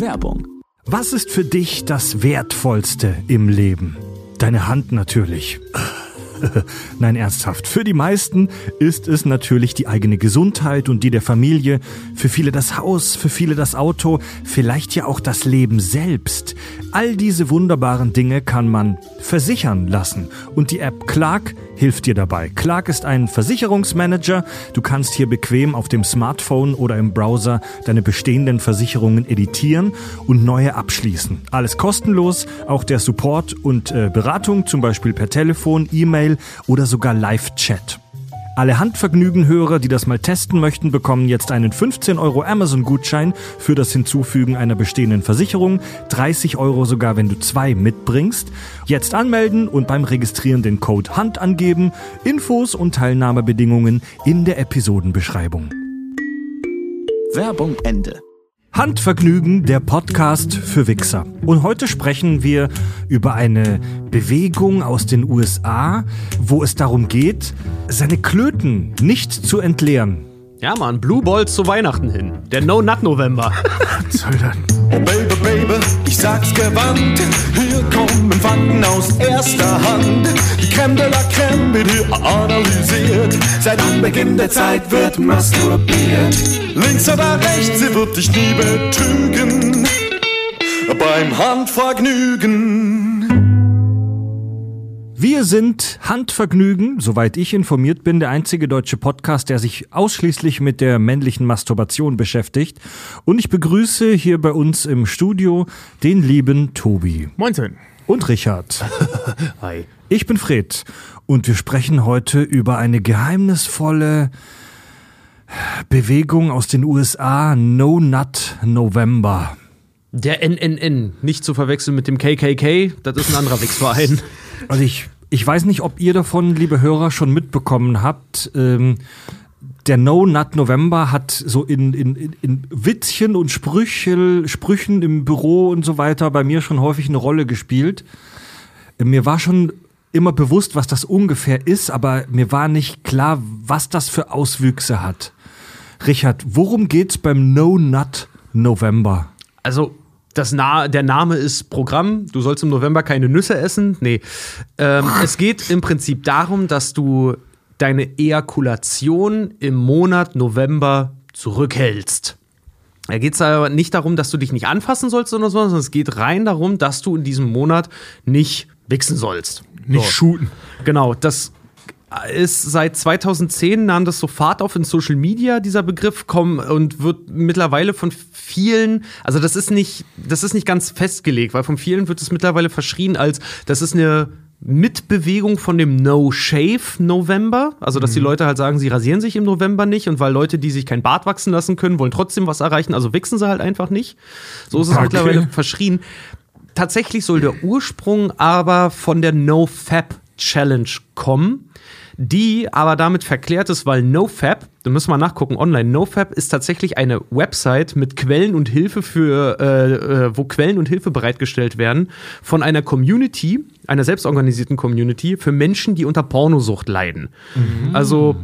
Werbung. Was ist für dich das Wertvollste im Leben? Deine Hand natürlich. Nein, ernsthaft. Für die meisten ist es natürlich die eigene Gesundheit und die der Familie, für viele das Haus, für viele das Auto, vielleicht ja auch das Leben selbst. All diese wunderbaren Dinge kann man versichern lassen. Und die App Clark hilft dir dabei. Clark ist ein Versicherungsmanager. Du kannst hier bequem auf dem Smartphone oder im Browser deine bestehenden Versicherungen editieren und neue abschließen. Alles kostenlos, auch der Support und äh, Beratung, zum Beispiel per Telefon, E-Mail oder sogar Live-Chat. Alle Handvergnügen-Hörer, die das mal testen möchten, bekommen jetzt einen 15 Euro Amazon-Gutschein für das Hinzufügen einer bestehenden Versicherung, 30 Euro sogar, wenn du zwei mitbringst. Jetzt anmelden und beim Registrieren den Code Hand angeben. Infos und Teilnahmebedingungen in der Episodenbeschreibung. Werbung Ende. Handvergnügen, der Podcast für Wichser. Und heute sprechen wir über eine Bewegung aus den USA, wo es darum geht, seine Klöten nicht zu entleeren. Ja, Mann, Blue Balls zu Weihnachten hin. Der No sag's gewandt. Hier kommen Fakten aus erster Hand. Die Creme de la Creme wird hier analysiert. Seit Anbeginn der Zeit wird masturbiert. Links oder rechts, sie wird dich nie betrügen. Beim Handvergnügen. Wir sind Handvergnügen, soweit ich informiert bin, der einzige deutsche Podcast, der sich ausschließlich mit der männlichen Masturbation beschäftigt. Und ich begrüße hier bei uns im Studio den lieben Tobi. Moinsen. Und Richard. Hi. Ich bin Fred und wir sprechen heute über eine geheimnisvolle Bewegung aus den USA, No Nut November. Der NNN, nicht zu verwechseln mit dem KKK, das ist ein anderer Wichsverein. Also ich, ich weiß nicht, ob ihr davon, liebe Hörer, schon mitbekommen habt. Ähm, der No Nut November hat so in, in, in- Witzchen und Sprüchel, Sprüchen im Büro und so weiter bei mir schon häufig eine Rolle gespielt. Mir war schon immer bewusst, was das ungefähr ist, aber mir war nicht klar, was das für Auswüchse hat. Richard, worum geht's beim No Nut November? Also, das Na der Name ist Programm. Du sollst im November keine Nüsse essen. Nee. Ähm, es geht im Prinzip darum, dass du deine Ejakulation im Monat November zurückhältst. Da geht es aber nicht darum, dass du dich nicht anfassen sollst oder so, sondern es geht rein darum, dass du in diesem Monat nicht wichsen sollst. Nicht so. shooten. Genau, das ist seit 2010 nahm das so Fahrt auf in Social Media, dieser Begriff kommen und wird mittlerweile von vielen, also das ist nicht, das ist nicht ganz festgelegt, weil von vielen wird es mittlerweile verschrien als, das ist eine Mitbewegung von dem No Shave November, also dass die Leute halt sagen, sie rasieren sich im November nicht und weil Leute, die sich kein Bart wachsen lassen können, wollen trotzdem was erreichen, also wichsen sie halt einfach nicht. So ist es Okay. mittlerweile verschrien. Tatsächlich soll der Ursprung aber von der No Fab Challenge kommen, die aber damit verklärt ist, weil NoFap, da müssen wir nachgucken online, NoFap ist tatsächlich eine Website mit Quellen und Hilfe für, äh, äh, wo Quellen und Hilfe bereitgestellt werden von einer Community, einer selbstorganisierten Community für Menschen, die unter Pornosucht leiden. Also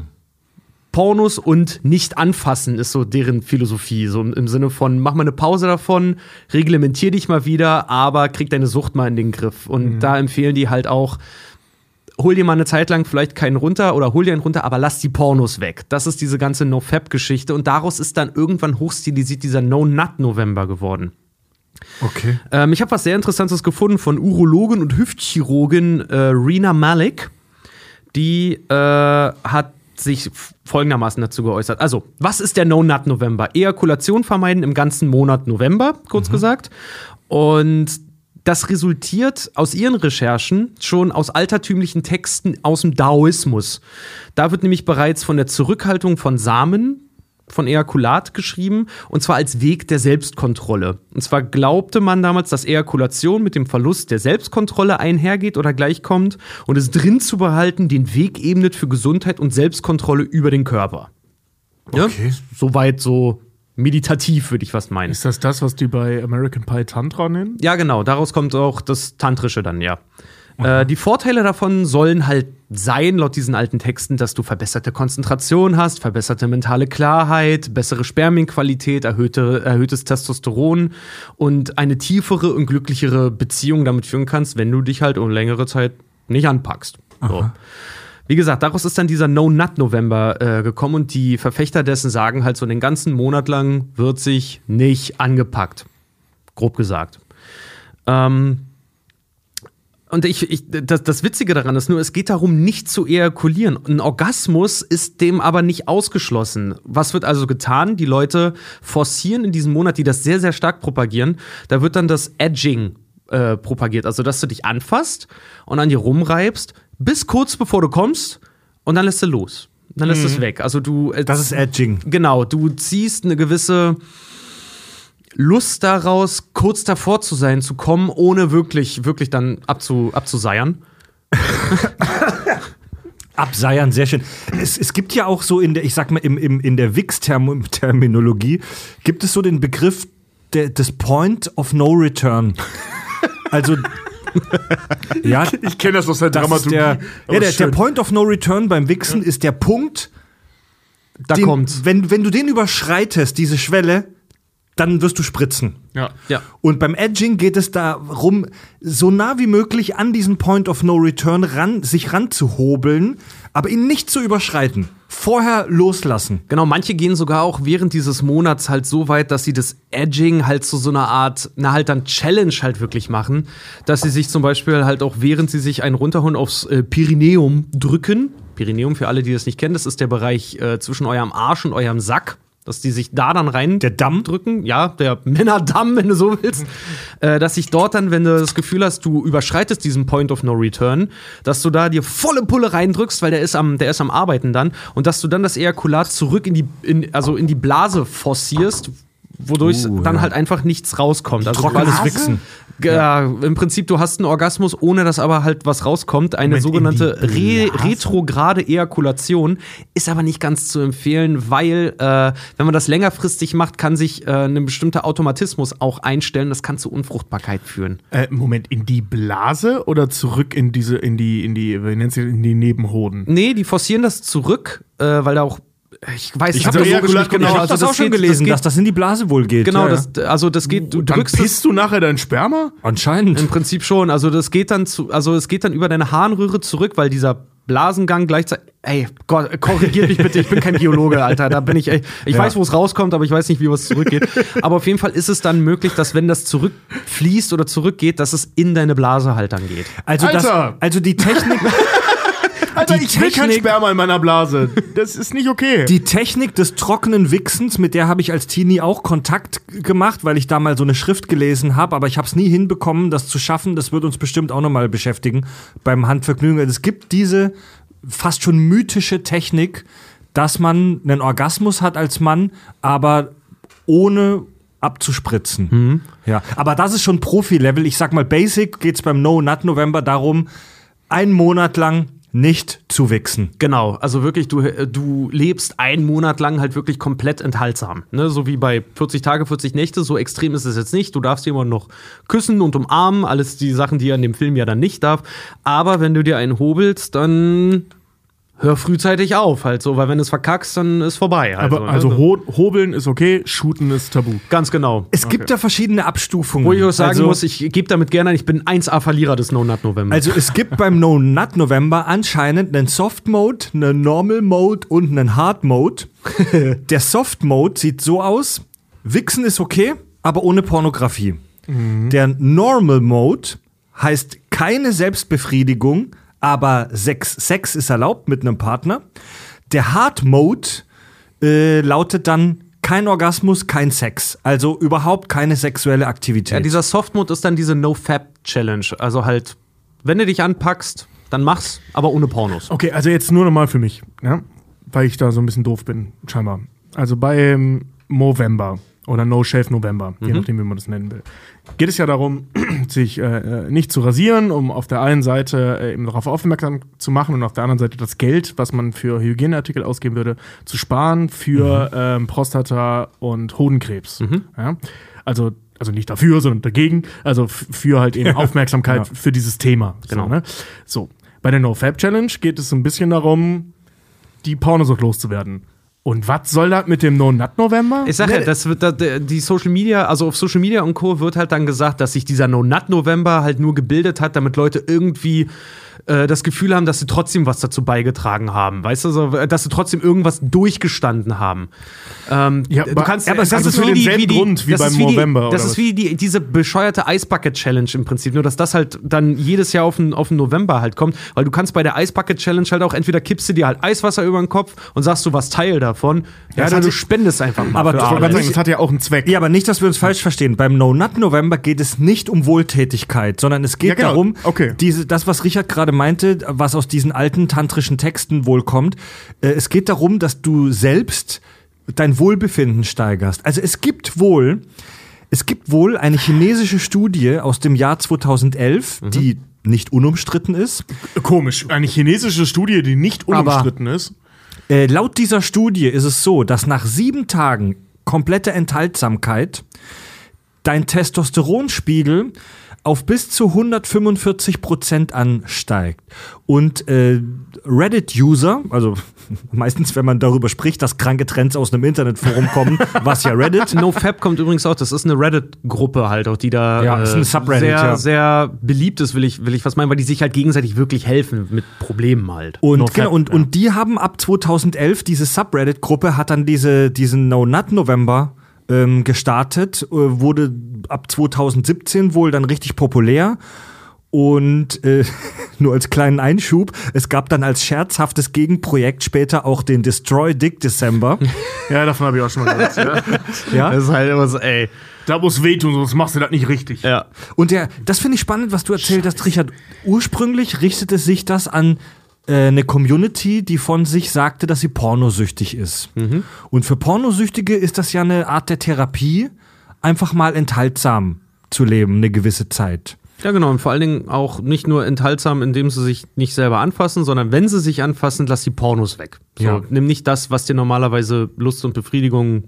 Pornos und nicht anfassen ist so deren Philosophie. So im Sinne von, mach mal eine Pause davon, reglementier dich mal wieder, aber krieg deine Sucht mal in den Griff. Und da empfehlen die halt auch, hol dir mal eine Zeit lang vielleicht keinen runter oder hol dir einen runter, aber lass die Pornos weg. Das ist diese ganze No-Fab-Geschichte. Und daraus ist dann irgendwann hochstilisiert dieser No-Nut-November geworden. Okay. Ähm, ich habe was sehr Interessantes gefunden von Urologin und Hüftchirurgin äh, Rina Malik. Die äh, hat sich folgendermaßen dazu geäußert. Also, was ist der No-Nut-November? Ejakulation vermeiden im ganzen Monat November, kurz gesagt. Und das resultiert aus ihren Recherchen schon aus altertümlichen Texten aus dem Daoismus. Da wird nämlich bereits von der Zurückhaltung von Samen von Ejakulat geschrieben, und zwar als Weg der Selbstkontrolle. Und zwar glaubte man damals, dass Ejakulation mit dem Verlust der Selbstkontrolle einhergeht oder gleichkommt und es drin zu behalten den Weg ebnet für Gesundheit und Selbstkontrolle über den Körper. Ja? Okay. Soweit so meditativ, würde ich was meinen. Ist das das, was die bei American Pie Tantra nennen? Ja, genau, daraus kommt auch das Tantrische dann, ja. Äh, die Vorteile davon sollen halt sein, laut diesen alten Texten, dass du verbesserte Konzentration hast, verbesserte mentale Klarheit, bessere Spermienqualität, erhöhte, erhöhtes Testosteron und eine tiefere und glücklichere Beziehung damit führen kannst, wenn du dich halt um längere Zeit nicht anpackst. So. Wie gesagt, daraus ist dann dieser No-Nut-November äh, gekommen und die Verfechter dessen sagen halt so den ganzen Monat lang wird sich nicht angepackt. Grob gesagt. Ähm, und ich, ich, das, das Witzige daran ist nur, es geht darum, nicht zu ejakulieren. Ein Orgasmus ist dem aber nicht ausgeschlossen. Was wird also getan? Die Leute forcieren in diesem Monat, die das sehr, sehr stark propagieren. Da wird dann das Edging äh, propagiert. Also, dass du dich anfasst und an dir rumreibst, bis kurz bevor du kommst und dann lässt du los. Dann lässt es weg. Also du. äh, Das ist Edging. Genau, du ziehst eine gewisse Lust daraus, kurz davor zu sein, zu kommen, ohne wirklich, wirklich dann abzu, abzuseiern. Abseiern, sehr schön. Es, es gibt ja auch so in der, ich sag mal, im, im, in der Wix-Terminologie gibt es so den Begriff des Point of No Return. Also, ja, Ich kenne das aus der das Dramaturgie. der, ja, der, der. Point of No Return beim Wichsen ist der Punkt, Da den, kommt's. Wenn, wenn du den überschreitest, diese Schwelle, dann wirst du spritzen. Ja. Ja. Und beim Edging geht es darum, so nah wie möglich an diesen Point of No Return ran, sich ranzuhobeln, aber ihn nicht zu überschreiten. Vorher loslassen. Genau, manche gehen sogar auch während dieses Monats halt so weit, dass sie das Edging halt zu so einer Art, na halt dann Challenge halt wirklich machen, dass sie sich zum Beispiel halt auch während sie sich einen runterholen aufs äh, Pyrenäum drücken. Pyrenäum, für alle, die das nicht kennen, das ist der Bereich äh, zwischen eurem Arsch und eurem Sack. Dass die sich da dann rein Der Damm? drücken, ja, der Männerdamm, wenn du so willst, äh, dass sich dort dann, wenn du das Gefühl hast, du überschreitest diesen Point of No Return, dass du da dir volle Pulle reindrückst, weil der ist am, der ist am Arbeiten dann, und dass du dann das Ejakulat zurück in die, in, also in die Blase forcierst, wodurch Uh, dann ja. halt einfach nichts rauskommt. Also quasi- Wichsen. ja, im Prinzip, du hast einen Orgasmus, ohne dass aber halt was rauskommt. Eine Moment, sogenannte Re retrograde Ejakulation ist aber nicht ganz zu empfehlen, weil, äh, wenn man das längerfristig macht, kann sich äh, ein bestimmter Automatismus auch einstellen. Das kann zu Unfruchtbarkeit führen. Äh, Moment, in die Blase oder zurück in diese, in die, in die, wie nennt das, in die Nebenhoden? Nee, die forcieren das zurück, äh, weil da auch. Ich weiß, Ich hab hab das Ejakulat- nicht genau. ich hab Ich habe also das auch schon geht- gelesen, das dass geht, das in die Blase wohl geht. Genau, ja, ja. das, also das geht, du Dann drückst pisst du nachher dein Sperma? Anscheinend. Im Prinzip schon. Also das geht dann zu, also es geht dann über deine Harnröhre zurück, weil dieser Blasengang gleichzeitig. Ey, Gott, korrigiert mich bitte, ich bin kein Biologe, Alter. Da bin ich echt. Ich Ja. weiß, wo es rauskommt, aber ich weiß nicht, wie was zurückgeht. aber auf jeden Fall ist es dann möglich, dass wenn das zurückfließt oder zurückgeht, dass es in deine Blase halt dann geht. Also, das, Alter! also die Technik, Alter, ich will kein Technik- Sperma in meiner Blase. Das ist nicht okay. die Technik des trockenen Wichsens, mit der habe ich als Teenie auch Kontakt gemacht, weil ich da mal so eine Schrift gelesen habe, aber ich habe es nie hinbekommen, das zu schaffen. Das wird uns bestimmt auch nochmal beschäftigen beim Handvergnügen. Also Es gibt diese fast schon mythische Technik, dass man einen Orgasmus hat als Mann, aber ohne abzuspritzen. Ja, aber das ist schon Profi-Level. Ich sag mal, Basic geht's beim No Nut November darum, einen Monat lang nicht zu wichsen. Genau, also wirklich, du, äh, du lebst einen Monat lang halt wirklich komplett enthaltsam. Ne? So wie bei 40 Tage, 40 Nächte, so extrem ist es jetzt nicht. Du darfst jemanden noch küssen und umarmen, alles die Sachen, die er in dem Film ja dann nicht darf. Aber wenn du dir einen hobelst, dann hör frühzeitig auf, halt so, weil wenn du es verkackst, dann ist vorbei. Also, Aber also ne? ho hobeln ist okay, shooten ist tabu. ganz genau. Es gibt da verschiedene Abstufungen. Wo ich auch sagen also, muss, ich gebe damit gerne, an, ich bin 1A-Verlierer des No Nut November. Also es gibt beim No Nut November anscheinend einen Soft Mode, einen Normal Mode und einen Hard Mode. Der Soft Mode sieht so aus: Wichsen ist okay, aber ohne Pornografie. Der Normal Mode heißt keine Selbstbefriedigung, aber Sex, Sex ist erlaubt mit einem Partner. Der Hard Mode äh, lautet dann kein Orgasmus, kein Sex. Also überhaupt keine sexuelle Aktivität. Ja, dieser Soft-Mode ist dann diese No-Fab-Challenge. Also halt, wenn du dich anpackst, dann mach's, aber ohne Pornos. Okay, also jetzt nur nochmal für mich, ja? weil ich da so ein bisschen doof bin, scheinbar. Also beim Movember oder No Shave November, je nachdem, wie man das nennen will, geht es ja darum, sich äh, nicht zu rasieren, um auf der einen Seite äh, eben darauf aufmerksam zu machen und auf der anderen Seite das Geld, was man für Hygieneartikel ausgeben würde, zu sparen für ähm, Prostata und Hodenkrebs. Ja? Also also nicht dafür, sondern dagegen, also für halt eben Aufmerksamkeit für dieses Thema. Genau. So, ne? so, bei der NoFap Challenge geht es so ein bisschen darum, die Pornosucht loszuwerden. Und was soll das mit dem No-Nut-November? Ich sag ja, das wird da, die Social Media, also auf Social Media und Co. wird halt dann gesagt, dass sich dieser No-Nut-November halt nur gebildet hat, damit Leute irgendwie äh, das Gefühl haben, dass sie trotzdem was dazu beigetragen haben. Weißt du, so, dass sie trotzdem irgendwas durchgestanden haben. Ähm, Ja, du aber- kannst, aber das also ist für denselben wie die, Grund wie das beim wie November, Die, das ist wie die, diese bescheuerte Eisbucket-Challenge im Prinzip. Nur, dass das halt dann jedes Jahr auf den, auf den November halt kommt. Weil du kannst bei der Eisbucket-Challenge halt auch entweder kippst du dir halt Eiswasser über den Kopf und sagst, du was Teil davon. Ja, das oder hat du spendest einfach mal. Aber gerade sagen, das hat ja auch einen Zweck. Ja, aber nicht, dass wir uns falsch verstehen. Beim No Nut November geht es nicht um Wohltätigkeit, sondern es geht Ja, genau. darum, Okay. diese, das, was Richard gerade meinte, was aus diesen alten tantrischen Texten wohl kommt, äh, es geht darum, dass du selbst dein Wohlbefinden steigerst. Also es gibt wohl, es gibt wohl eine chinesische Studie aus dem Jahr 2011, Mhm. die nicht unumstritten ist. Komisch. Eine chinesische Studie, die nicht Aber- unumstritten ist. Äh, laut dieser Studie ist es so, dass nach sieben Tagen komplette Enthaltsamkeit dein Testosteronspiegel auf bis zu 145 Prozent ansteigt. Und äh, Reddit-User, also meistens, wenn man darüber spricht, dass kranke Trends aus einem Internetforum kommen, was ja Reddit. NoFap kommt übrigens auch, das ist eine Reddit-Gruppe halt auch, die da Ja, Subreddit, sehr, ja. sehr beliebt ist, will ich, will ich was meinen, weil die sich halt gegenseitig wirklich helfen mit Problemen halt. Und, NoFap, genau, und, ja. und die haben ab 2011, diese Subreddit-Gruppe hat dann diese, diesen No Nut November ähm, gestartet, äh, wurde ab 2017 wohl dann richtig populär. Und äh, nur als kleinen Einschub, es gab dann als scherzhaftes Gegenprojekt später auch den Destroy Dick December. Ja, davon habe ich auch schon mal gehört. ja. ja? Das ist halt immer so, ey. Da muss wehtun, sonst machst du das nicht richtig. Ja. Und der, das finde ich spannend, was du erzählt hast, Richard. Ursprünglich richtete sich das an eine Community, die von sich sagte, dass sie pornosüchtig ist. Und für Pornosüchtige ist das ja eine Art der Therapie, einfach mal enthaltsam zu leben, eine gewisse Zeit. Ja, genau. Und vor allen Dingen auch nicht nur enthaltsam, indem sie sich nicht selber anfassen, sondern wenn sie sich anfassen, lass die Pornos weg. So, Ja. Nimm nicht das, was dir normalerweise Lust und Befriedigung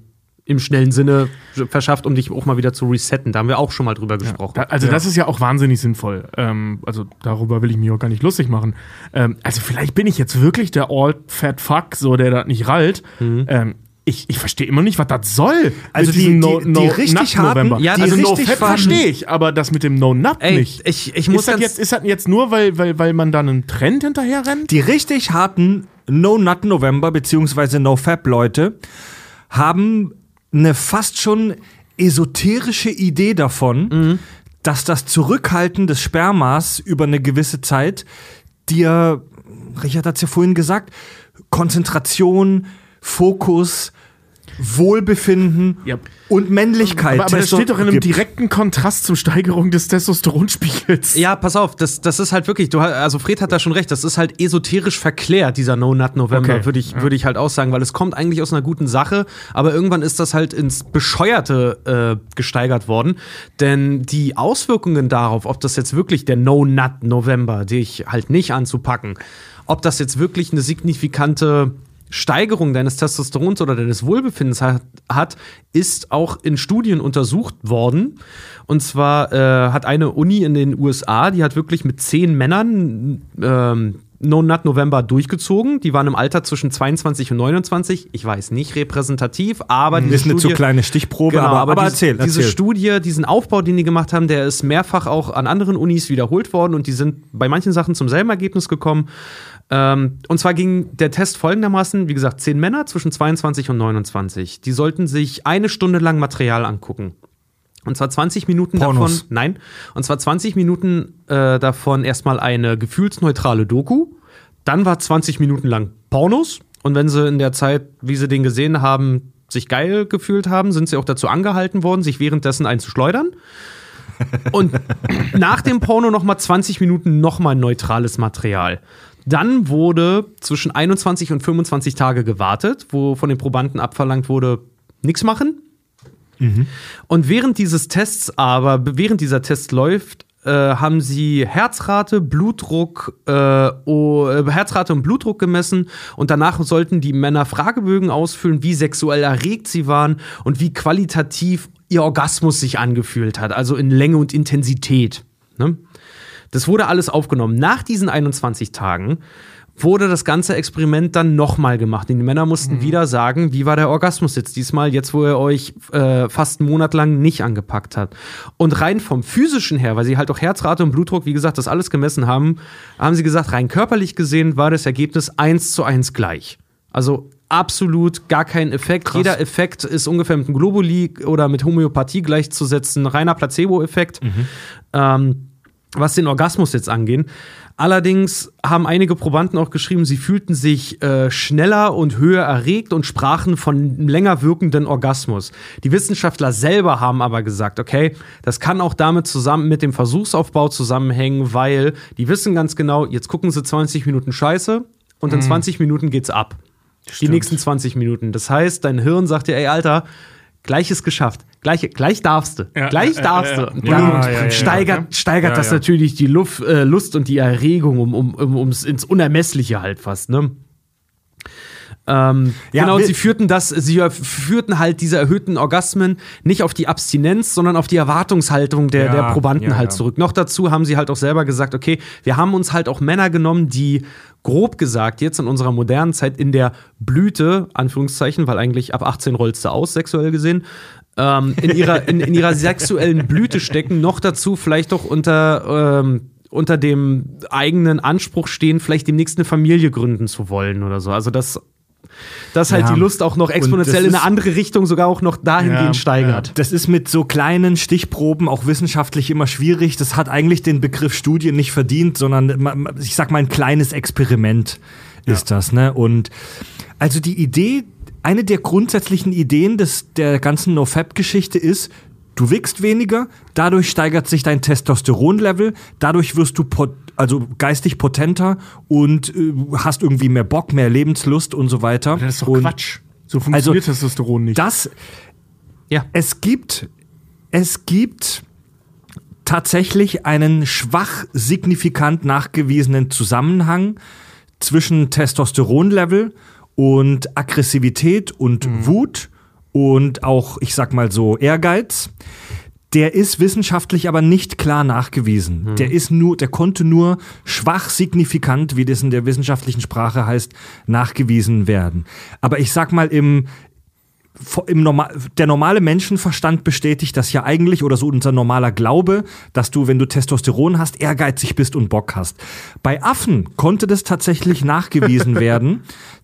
im schnellen Sinne verschafft, um dich auch mal wieder zu resetten. Da haben wir auch schon mal drüber gesprochen. Da, also das ist ja auch wahnsinnig sinnvoll. Ähm, also darüber will ich mich auch gar nicht lustig machen. Ähm, also vielleicht bin ich jetzt wirklich der All-Fat Fuck, so der das nicht rallt. Ähm, ich, ich verstehe immer nicht, was das soll. Also Mit die- diesem die- die richtig Nut-November. harten- Ja, also die No richtig Fat harten- verstehe ich, aber das mit dem No Nut Ey, nicht. ich, ich muss ist, das jetzt, ist das jetzt nur, weil, weil, weil man da einen Trend hinterher rennt? Die richtig harten No Nut November bzw. No Fab Leute haben eine fast schon esoterische Idee davon, dass das Zurückhalten des Spermas über eine gewisse Zeit dir, Richard hat es ja vorhin gesagt, Konzentration, Fokus, Wohlbefinden Ja. und Männlichkeit. Aber, aber das steht doch in einem gibt. direkten Kontrast zur Steigerung des Testosteronspiegels. Ja, pass auf, das, das ist halt wirklich, du, also Fred hat da schon recht, das ist halt esoterisch verklärt, dieser No Nut November, Okay, würde ich, würde ich halt auch sagen, weil es kommt eigentlich aus einer guten Sache, aber irgendwann ist das halt ins Bescheuerte äh, gesteigert worden. Denn die Auswirkungen darauf, ob das jetzt wirklich der No Nut November, dich halt nicht anzupacken, ob das jetzt wirklich eine signifikante Steigerung deines Testosterons oder deines Wohlbefindens hat, hat ist auch in Studien untersucht worden. Und zwar äh, hat eine Uni in den USA, die hat wirklich mit zehn Männern ähm, No Nut November durchgezogen. Die waren im Alter zwischen 22 und 29. Ich weiß nicht repräsentativ, aber diese Ist eine zu kleine Stichprobe, Genau, aber, aber diese, erzähl, Diese erzähl. Studie, diesen Aufbau, den die gemacht haben, der ist mehrfach auch an anderen Unis wiederholt worden und die sind bei manchen Sachen zum selben Ergebnis gekommen. Ähm, und zwar ging der Test folgendermaßen: wie gesagt, zehn Männer zwischen 22 und 29. Die sollten sich eine Stunde lang Material angucken. Und zwar 20 Minuten Pornos. davon, nein, und zwar 20 Minuten äh, davon erstmal eine gefühlsneutrale Doku. Dann war 20 Minuten lang Pornos. Und wenn sie in der Zeit, wie sie den gesehen haben, sich geil gefühlt haben, sind sie auch dazu angehalten worden, sich währenddessen einzuschleudern. Und nach dem Porno noch mal 20 Minuten noch mal neutrales Material. Dann wurde zwischen 21 und 25 Tage gewartet, wo von den Probanden abverlangt wurde, nichts machen. Und während dieses Tests aber, während dieser Test läuft, äh, haben sie Herzrate, Blutdruck, äh, oh, Herzrate und Blutdruck gemessen und danach sollten die Männer Fragebögen ausfüllen, wie sexuell erregt sie waren und wie qualitativ ihr Orgasmus sich angefühlt hat, also in Länge und Intensität. Ne? Das wurde alles aufgenommen. Nach diesen 21 Tagen wurde das ganze Experiment dann nochmal gemacht. Die Männer mussten Mhm. wieder sagen, wie war der Orgasmus jetzt diesmal, jetzt wo er euch äh, fast einen Monat lang nicht angepackt hat. Und rein vom physischen her, weil sie halt auch Herzrate und Blutdruck, wie gesagt, das alles gemessen haben, haben sie gesagt, rein körperlich gesehen war das Ergebnis eins zu eins gleich. Also absolut gar kein Effekt. Jeder Effekt ist ungefähr mit einem Globuli oder mit Homöopathie gleichzusetzen, reiner Placebo-Effekt. Ähm, was den Orgasmus jetzt angehen. Allerdings haben einige Probanden auch geschrieben, sie fühlten sich äh, schneller und höher erregt und sprachen von länger wirkenden Orgasmus. Die Wissenschaftler selber haben aber gesagt, okay, das kann auch damit zusammen mit dem Versuchsaufbau zusammenhängen, weil die wissen ganz genau, jetzt gucken sie 20 Minuten Scheiße und in 20 Minuten geht's ab. Die nächsten 20 Minuten. Das heißt, dein Hirn sagt dir, ey, Alter, gleich ist geschafft. Gleich, gleich darfst du. Ja, gleich darfst du. Und Ja, ja, steigert, steigert das natürlich die Luft, äh, Lust und die Erregung um, um, um, ums, ins Unermessliche halt fast, ne? Ähm, Ja, genau, sie führten das, sie führten halt diese erhöhten Orgasmen nicht auf die Abstinenz, sondern auf die Erwartungshaltung der, Ja, der Probanden ja, halt zurück. Noch dazu haben sie halt auch selber gesagt, okay, wir haben uns halt auch Männer genommen, die grob gesagt jetzt in unserer modernen Zeit in der Blüte, Anführungszeichen, weil eigentlich ab 18 rollst du aus, sexuell gesehen, ähm, in, ihrer, in, in ihrer sexuellen Blüte stecken, noch dazu vielleicht auch unter, ähm, unter dem eigenen Anspruch stehen, vielleicht demnächst eine Familie gründen zu wollen oder so. Also das dass halt Ja. die Lust auch noch exponentiell in eine andere Richtung sogar auch noch dahingehend Ja, steigert. Das ist mit so kleinen Stichproben auch wissenschaftlich immer schwierig. Das hat eigentlich den Begriff Studie nicht verdient, sondern ich sag mal ein kleines Experiment ist das, ne? Und also die Idee, eine der grundsätzlichen Ideen des, der ganzen NoFap-Geschichte ist, du wickst weniger, dadurch steigert sich dein Testosteronlevel, dadurch wirst du pot also geistig potenter und äh, hast irgendwie mehr Bock, mehr Lebenslust und so weiter. Das ist doch und Quatsch. So funktioniert Testosteron nicht. Das, Ja. es gibt, es gibt tatsächlich einen schwach signifikant nachgewiesenen Zusammenhang zwischen Testosteronlevel und Aggressivität und Wut und auch, ich sag mal so, Ehrgeiz. Der ist wissenschaftlich aber nicht klar nachgewiesen. Der ist nur, der konnte nur schwach signifikant, wie das in der wissenschaftlichen Sprache heißt, nachgewiesen werden. Aber ich sag mal im, im Normal, der normale Menschenverstand bestätigt das ja eigentlich oder so unser normaler Glaube, dass du, wenn du Testosteron hast, ehrgeizig bist und Bock hast. Bei Affen konnte das tatsächlich nachgewiesen werden,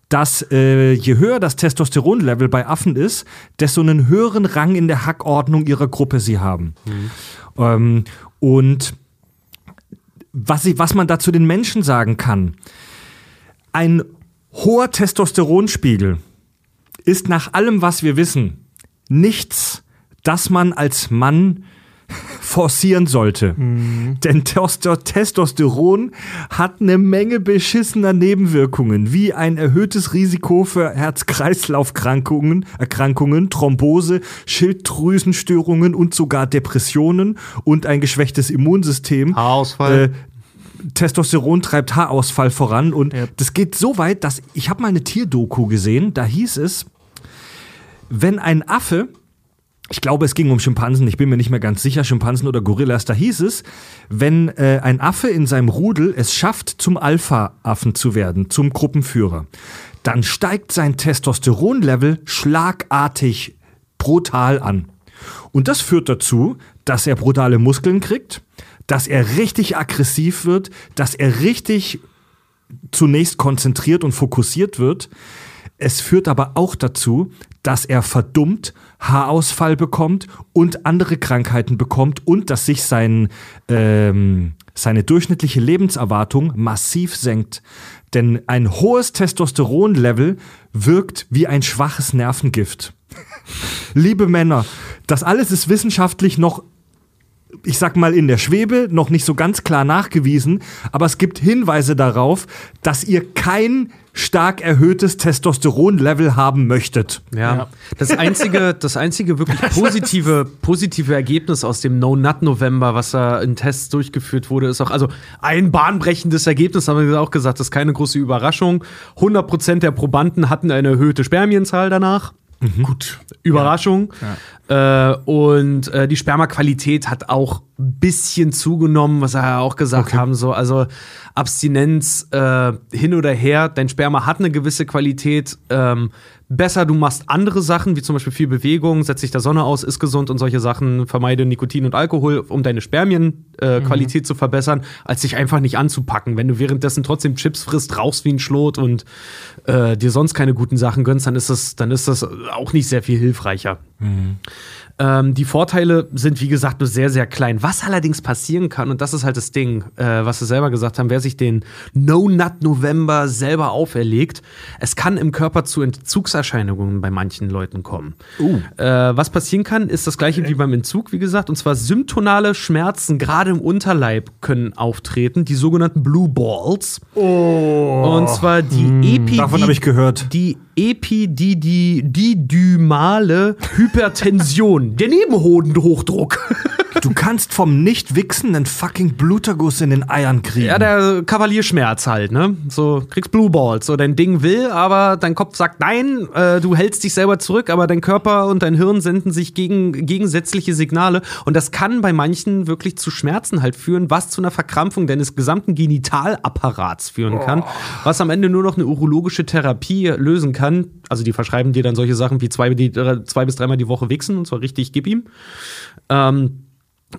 dass äh, je höher das Testosteronlevel bei Affen ist, desto einen höheren Rang in der Hackordnung ihrer Gruppe sie haben. Ähm, und was, ich, was man da zu den Menschen sagen kann, ein hoher Testosteronspiegel ist nach allem, was wir wissen, nichts, das man als Mann forcieren sollte. Denn Testo Testosteron hat eine Menge beschissener Nebenwirkungen, wie ein erhöhtes Risiko für Herz-Kreislauf-Krankungen, Erkrankungen, Thrombose, Schilddrüsenstörungen und sogar Depressionen und ein geschwächtes Immunsystem. Haarausfall. Äh, Testosteron treibt Haarausfall voran und das geht so weit, dass ich habe mal eine Tierdoku gesehen, da hieß es, wenn ein Affe, ich glaube, es ging um Schimpansen, ich bin mir nicht mehr ganz sicher, Schimpansen oder Gorillas, da hieß es, wenn äh, ein Affe in seinem Rudel es schafft, zum Alpha-Affen zu werden, zum Gruppenführer, dann steigt sein Testosteronlevel schlagartig brutal an. Und das führt dazu, dass er brutale Muskeln kriegt, dass er richtig aggressiv wird, dass er richtig zunächst konzentriert und fokussiert wird. Es führt aber auch dazu, dass er verdummt Haarausfall bekommt und andere Krankheiten bekommt und dass sich sein, ähm, seine durchschnittliche Lebenserwartung massiv senkt. Denn ein hohes Testosteronlevel wirkt wie ein schwaches Nervengift. Liebe Männer, das alles ist wissenschaftlich noch ich sag mal, in der Schwebe, noch nicht so ganz klar nachgewiesen, aber es gibt Hinweise darauf, dass ihr kein stark erhöhtes Testosteronlevel haben möchtet. Ja. Das einzige, das einzige wirklich positive, positive Ergebnis aus dem No-Nut-November, was da in Tests durchgeführt wurde, ist auch, also ein bahnbrechendes Ergebnis, haben wir auch gesagt, das ist keine große Überraschung. 100% der Probanden hatten eine erhöhte Spermienzahl danach. Gut. Überraschung. Äh, und äh, die Spermaqualität hat auch ein bisschen zugenommen, was er auch gesagt haben. So, also Abstinenz äh, hin oder her, dein Sperma hat eine gewisse Qualität. Ähm, besser, du machst andere Sachen, wie zum Beispiel viel Bewegung, setz dich der Sonne aus, ist gesund und solche Sachen, vermeide Nikotin und Alkohol, um deine Spermienqualität zu verbessern, als dich einfach nicht anzupacken. Wenn du währenddessen trotzdem Chips frisst, rauchst wie ein Schlot und äh, dir sonst keine guten Sachen gönnst, dann ist das, dann ist das auch nicht sehr viel hilfreicher. Ähm, die Vorteile sind, wie gesagt, nur sehr, sehr klein. Was allerdings passieren kann, und das ist halt das Ding, äh, was wir selber gesagt haben, wer sich den No-Nut-November selber auferlegt, es kann im Körper zu Entzugserscheinungen bei manchen Leuten kommen. Äh, was passieren kann, ist das gleiche wie beim Entzug, wie gesagt, und zwar symptonale Schmerzen, gerade im Unterleib, können auftreten, die sogenannten Blue Balls. Und zwar die Epi davon hab ich gehört. Die epididymale Hypertension, der Nebenhodenhochdruck. Du kannst vom Nicht-Wichsen einen fucking Bluterguss in den Eiern kriegen. Ja, der Kavalierschmerz halt, ne? So, kriegst Blue Balls. So, dein Ding will, aber dein Kopf sagt nein, äh, du hältst dich selber zurück, aber dein Körper und dein Hirn senden sich gegen, gegensätzliche Signale. Und das kann bei manchen wirklich zu Schmerzen halt führen, was zu einer Verkrampfung deines gesamten Genitalapparats führen kann, was am Ende nur noch eine urologische Therapie lösen kann. Also, die verschreiben dir dann solche Sachen wie zwei, die, zwei bis dreimal die Woche wichsen, und zwar richtig, gib ihm. Ähm,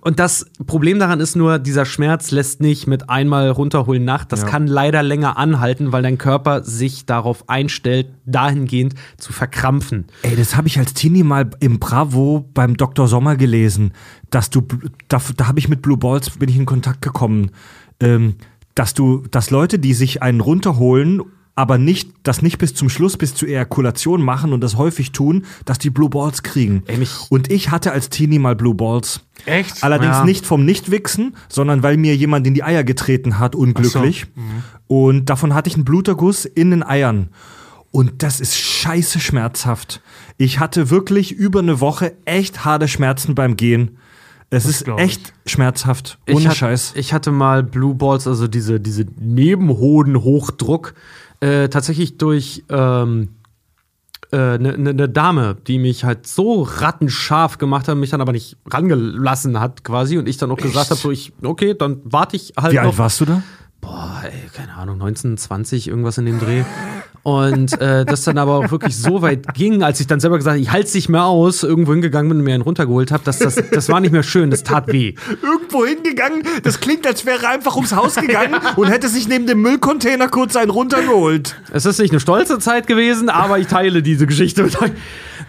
und das Problem daran ist nur, dieser Schmerz lässt nicht mit einmal runterholen nach. Das kann leider länger anhalten, weil dein Körper sich darauf einstellt, dahingehend zu verkrampfen. Ey, das habe ich als Teenie mal im Bravo beim Dr. Sommer gelesen, dass du, da, da habe ich mit Blue Balls, bin ich in Kontakt gekommen, ähm, dass du, dass Leute, die sich einen runterholen, aber nicht, das nicht bis zum Schluss, bis zur Ejakulation machen und das häufig tun, dass die Blue Balls kriegen. Ey, mich- und ich hatte als Teenie mal Blue Balls. Echt? Allerdings Ja. nicht vom Nichtwichsen, sondern weil mir jemand in die Eier getreten hat, unglücklich. Und davon hatte ich einen Bluterguss in den Eiern. Und das ist scheiße schmerzhaft. Ich hatte wirklich über eine Woche echt harte Schmerzen beim Gehen. Es ist ich. echt schmerzhaft. Ich Ohne hat- Scheiß. Ich hatte mal Blue Balls, also diese, diese Nebenhodenhochdruck, äh, tatsächlich durch ähm, eine ne, ne Dame, die mich halt so rattenscharf gemacht hat, mich dann aber nicht rangelassen hat quasi und ich dann auch gesagt habe, so ich, okay, dann warte ich halt Wie noch. alt warst du da? Boah, ey, keine Ahnung, 19, 20, irgendwas in dem Dreh. Und äh, das dann aber auch wirklich so weit ging, als ich dann selber gesagt habe, ich halte nicht mehr aus, irgendwo hingegangen bin und mir einen runtergeholt habe, dass das, das war nicht mehr schön, das tat weh. Irgendwo hingegangen. Das klingt, als wäre er einfach ums Haus gegangen und hätte sich neben dem Müllcontainer kurz einen runtergeholt. Es ist nicht eine stolze Zeit gewesen, aber ich teile diese Geschichte mit euch.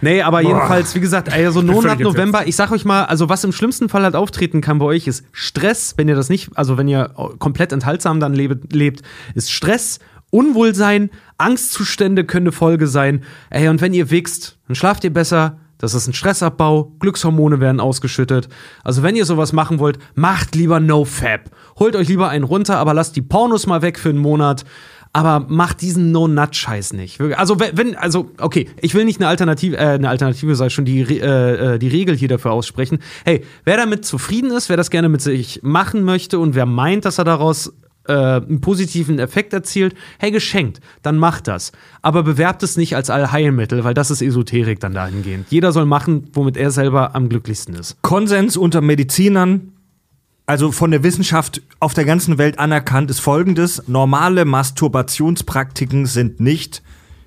Nee, aber jedenfalls, wie gesagt, ey, so Monat November, ich sag euch mal, also was im schlimmsten Fall halt auftreten kann bei euch, ist Stress, wenn ihr das nicht, also wenn ihr komplett enthaltsam dann lebt, lebt ist Stress, Unwohlsein, Angstzustände können eine Folge sein. Ey, und wenn ihr wichst, dann schlaft ihr besser, das ist ein Stressabbau, Glückshormone werden ausgeschüttet. Also wenn ihr sowas machen wollt, macht lieber No-Fab. Holt euch lieber einen runter, aber lasst die Pornos mal weg für einen Monat. Aber macht diesen No-Nut-Scheiß nicht. Also wenn, also okay, ich will nicht eine Alternative, äh, eine Alternative sei schon die, äh, äh, die Regel hier dafür aussprechen. Hey, wer damit zufrieden ist, wer das gerne mit sich machen möchte und wer meint, dass er daraus äh, einen positiven Effekt erzielt, hey, geschenkt, dann macht das. Aber bewerbt es nicht als Allheilmittel, weil das ist Esoterik dann dahingehend. Jeder soll machen, womit er selber am glücklichsten ist. Konsens unter Medizinern, also von der Wissenschaft auf der ganzen Welt anerkannt, ist folgendes: Normale Masturbationspraktiken sind nicht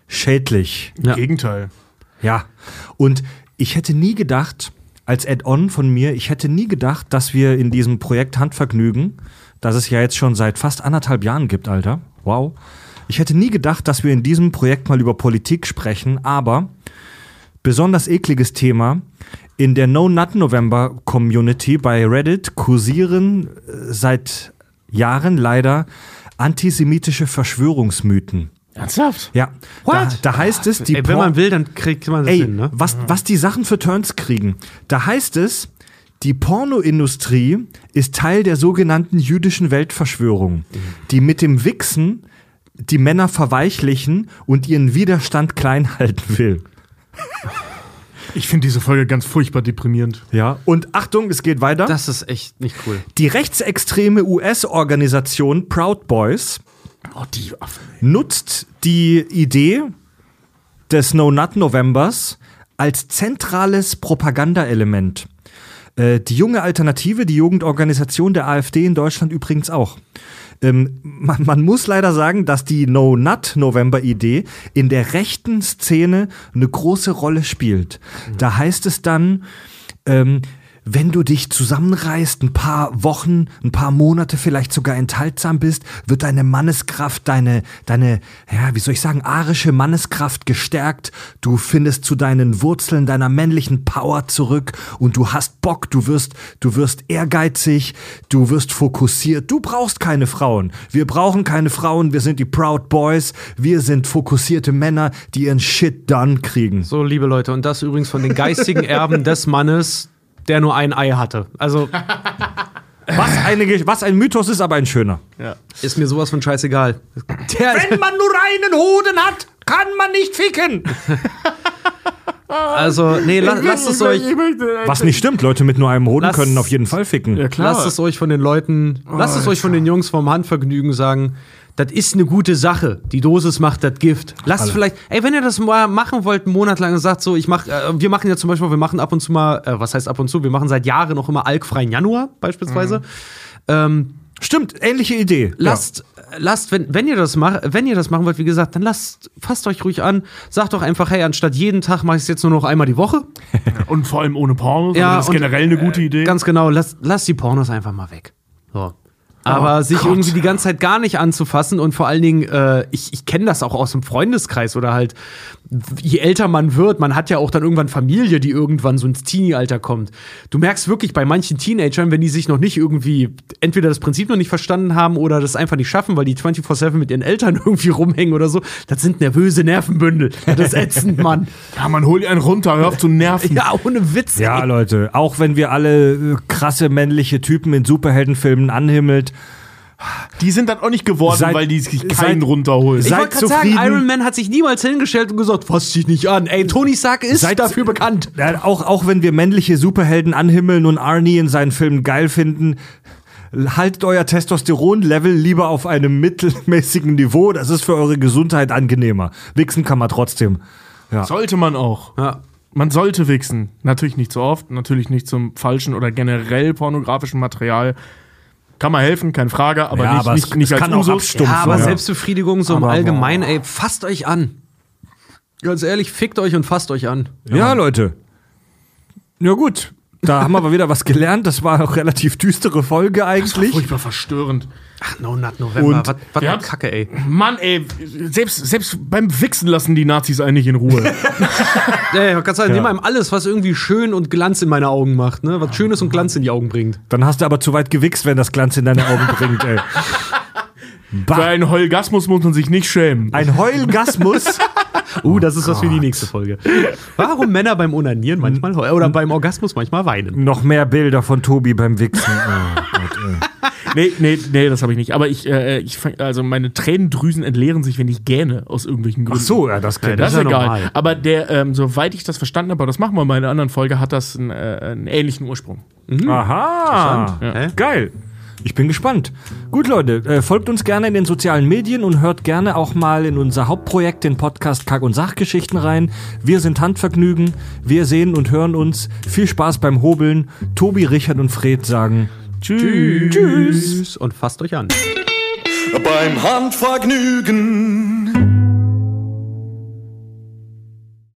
schädlich. Ja. Gegenteil. Ja. Und ich hätte nie gedacht, als Add-on von mir, ich hätte nie gedacht, dass wir in diesem Projekt Handvergnügen, das es ja jetzt schon seit fast anderthalb Jahren gibt, Alter. Wow. Ich hätte nie gedacht, dass wir in diesem Projekt mal über Politik sprechen, aber besonders ekliges Thema. In der No Nut November Community bei Reddit kursieren äh, seit Jahren leider antisemitische Verschwörungsmythen. Ernsthaft? Ja, da, da heißt es, die Ey, wenn man will, dann kriegt man das Ey, hin, ne? was, was die Sachen für Turns kriegen. Da heißt es, die Pornoindustrie ist Teil der sogenannten jüdischen Weltverschwörung, die mit dem Wichsen die Männer verweichlichen und ihren Widerstand klein halten will. Ich finde diese Folge ganz furchtbar deprimierend. Ja. Und Achtung, es geht weiter. Das ist echt nicht cool. die rechtsextreme US-Organisation Proud Boys Oh, die Affen. nutzt die Idee des No Nut Novembers als zentrales Propagandaelement. Äh, die junge Alternative, die Jugendorganisation der AfD in Deutschland übrigens auch. Ähm, man, man muss leider sagen, dass die No-Nut-November-Idee in der rechten Szene eine große Rolle spielt. Da heißt es dann, ähm, wenn du dich zusammenreißt, ein paar Wochen, ein paar Monate vielleicht sogar enthaltsam bist, wird deine Manneskraft, deine, deine, ja, wie soll ich sagen, arische Manneskraft gestärkt. Du findest zu deinen Wurzeln deiner männlichen Power zurück und du hast Bock, du wirst, du wirst ehrgeizig, du wirst fokussiert. Du brauchst keine Frauen. Wir brauchen keine Frauen. Wir sind die Proud Boys. Wir sind fokussierte Männer, die ihren Shit done kriegen. So, liebe Leute, und das übrigens von den geistigen Erben des Mannes, der nur ein Ei hatte. Also Was, eine, Ge- was ein Mythos ist, aber ein schöner. ist mir sowas von scheißegal. Der, Wenn man nur einen Hoden hat, kann man nicht ficken. also, nee, la, lasst es euch. Was nicht stimmt, Leute mit nur einem Hoden Lass- können auf jeden Fall ficken. Ja, klar. Lasst es euch von den Leuten, lasst es euch von den Jungs vom Handvergnügen sagen. Das ist eine gute Sache. Die Dosis macht das Gift. Lasst vielleicht, ey, wenn ihr das mal machen wollt, einen Monat lang und sagt so, ich mach, äh, wir machen ja zum Beispiel, wir machen ab und zu mal, äh, was heißt ab und zu, wir machen seit Jahren noch immer alkfreien Januar beispielsweise. Ähm, Stimmt, ähnliche Idee. lasst, lasst, wenn, wenn ihr das macht, wenn ihr das machen wollt, wie gesagt, dann lasst, fasst euch ruhig an, sagt doch einfach, hey, anstatt jeden Tag mache ich es jetzt nur noch einmal die Woche. Und vor allem ohne Pornos. Ja, also das ist generell eine gute äh, Idee. Ganz genau, lass, lass die Pornos einfach mal weg. So. Aber sich Gott. irgendwie die ganze Zeit gar nicht anzufassen und vor allen Dingen, äh, ich, ich kenne das auch aus dem Freundeskreis oder halt, je älter man wird, man hat ja auch dann irgendwann Familie, die irgendwann so ins Teenie-Alter kommt. Du merkst wirklich bei manchen Teenagern, wenn die sich noch nicht irgendwie, entweder das Prinzip noch nicht verstanden haben oder das einfach nicht schaffen, weil die 24-7 mit ihren Eltern irgendwie rumhängen oder so, das sind nervöse Nervenbündel. Das ist ätzend, Mann. ja, man hol einen runter, hör auf zu nerven. Ja, ohne Witz. Ja, ey. Leute, auch wenn wir alle äh, krasse männliche Typen in Superheldenfilmen anhimmelt, Die sind dann auch nicht geworden, Seid- weil die sich keinen seid- runterholen. Ich wollte gerade sagen. Iron Man hat sich niemals hingestellt und gesagt, fass dich nicht an. Ey, Tony Stark ist Seid- dafür bekannt. auch, auch wenn wir männliche Superhelden anhimmeln und Arnie in seinen Filmen geil finden, haltet euer Testosteron-Level lieber auf einem mittelmäßigen Niveau. Das ist für eure Gesundheit angenehmer. Wichsen kann man trotzdem. Ja. Sollte man auch. Ja. Man sollte wichsen. Natürlich nicht so oft, natürlich nicht zum falschen oder generell pornografischen Material. Kann mal helfen, keine Frage, aber Ja, nicht, aber es- nicht, nicht es als kann auch Usus. abstumpfen. Ja, aber Ja. Selbstbefriedigung so im Aber Allgemeinen, ey, fasst euch an. Ganz ehrlich, fickt euch und fasst euch an. Ja, Leute. Ja, gut. Da haben wir aber wieder was gelernt. Das war auch relativ düstere Folge eigentlich. Furchtbar verstörend. Ach, no nut November. Und- was was Ja. eine Kacke, ey. Mann, ey, selbst, selbst beim Wichsen lassen die Nazis eigentlich in Ruhe. Ja, ich kann sagen, nimm einem alles, was irgendwie schön und Glanz in meine Augen macht, ne? Was Schönes und Glanz in die Augen bringt. Dann hast du aber zu weit gewichst, wenn das Glanz in deine Augen bringt, ey. Für Bah, einen Heulgasmus muss man sich nicht schämen. ein Heulgasmus. Uh, das ist was für die nächste Folge. Warum Männer beim Onanieren manchmal oder beim Orgasmus manchmal weinen? Noch mehr Bilder von Tobi beim Wichsen. Oh Gott, ey. Nee, nee, nee, das habe ich nicht. Aber ich, äh, ich fang, also meine Tränendrüsen entleeren sich, wenn ich gähne, aus irgendwelchen Ach Gründen. so, ja, das kennt Das ist ist ja egal. normal. Aber der, ähm, soweit ich das verstanden habe, aber das machen wir mal in einer anderen Folge, hat das einen, äh, einen ähnlichen Ursprung. Aha. Hä? Geil. Ich bin gespannt. Gut, Leute, äh, folgt uns gerne in den sozialen Medien und hört gerne auch mal in unser Hauptprojekt, den Podcast Kack- und Sachgeschichten rein. Wir sind Handvergnügen. Wir sehen und hören uns. Viel Spaß beim Hobeln. Tobi, Richard und Fred sagen Tschüss. Tschüss und fasst euch an. beim Handvergnügen.